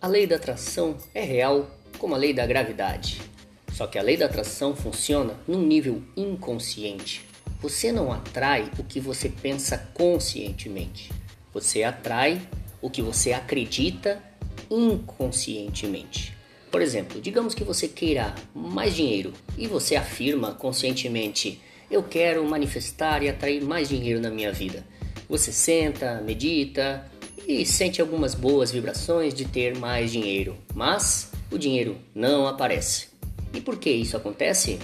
A lei da atração é real como a lei da gravidade. Só que a lei da atração funciona num nível inconsciente. Você não atrai o que você pensa conscientemente. Você atrai o que você acredita inconscientemente. Por exemplo, digamos que você queira mais dinheiro e você afirma conscientemente: Eu quero manifestar e atrair mais dinheiro na minha vida. Você senta, medita e sente algumas boas vibrações de ter mais dinheiro, mas o dinheiro não aparece. E por que isso acontece?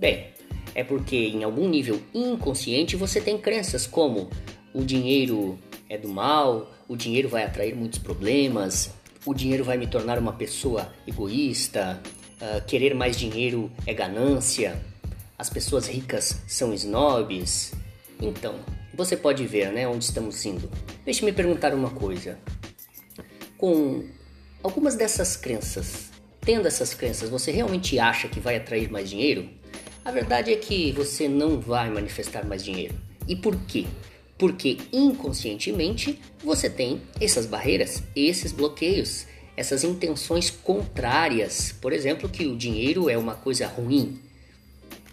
Bem, é porque em algum nível inconsciente você tem crenças como o dinheiro é do mal, o dinheiro vai atrair muitos problemas, o dinheiro vai me tornar uma pessoa egoísta, uh, querer mais dinheiro é ganância, as pessoas ricas são snobs. Então, você pode ver né, onde estamos indo. Deixe-me perguntar uma coisa. Com algumas dessas crenças, tendo essas crenças, você realmente acha que vai atrair mais dinheiro? A verdade é que você não vai manifestar mais dinheiro. E por quê? porque inconscientemente você tem essas barreiras, esses bloqueios, essas intenções contrárias. Por exemplo, que o dinheiro é uma coisa ruim.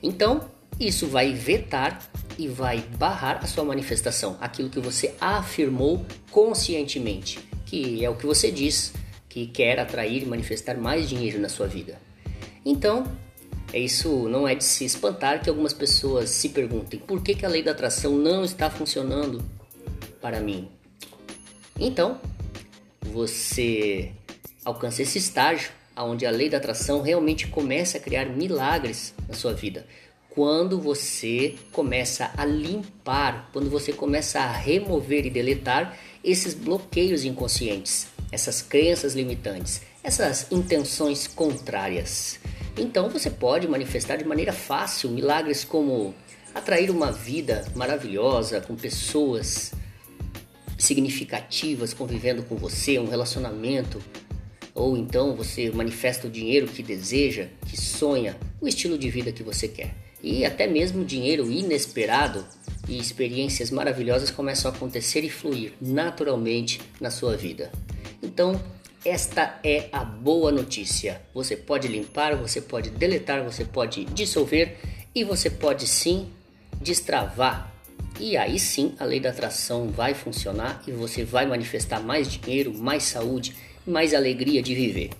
Então, isso vai vetar e vai barrar a sua manifestação, aquilo que você afirmou conscientemente, que é o que você diz que quer atrair e manifestar mais dinheiro na sua vida. Então, é isso não é de se espantar que algumas pessoas se perguntem por que, que a lei da atração não está funcionando para mim. Então, você alcança esse estágio onde a lei da atração realmente começa a criar milagres na sua vida. Quando você começa a limpar, quando você começa a remover e deletar esses bloqueios inconscientes, essas crenças limitantes, essas intenções contrárias. Então você pode manifestar de maneira fácil milagres como atrair uma vida maravilhosa com pessoas significativas convivendo com você, um relacionamento, ou então você manifesta o dinheiro que deseja, que sonha, o estilo de vida que você quer. E até mesmo dinheiro inesperado e experiências maravilhosas começam a acontecer e fluir naturalmente na sua vida. Então, esta é a boa notícia. Você pode limpar, você pode deletar, você pode dissolver e você pode sim destravar. E aí sim a lei da atração vai funcionar e você vai manifestar mais dinheiro, mais saúde, mais alegria de viver.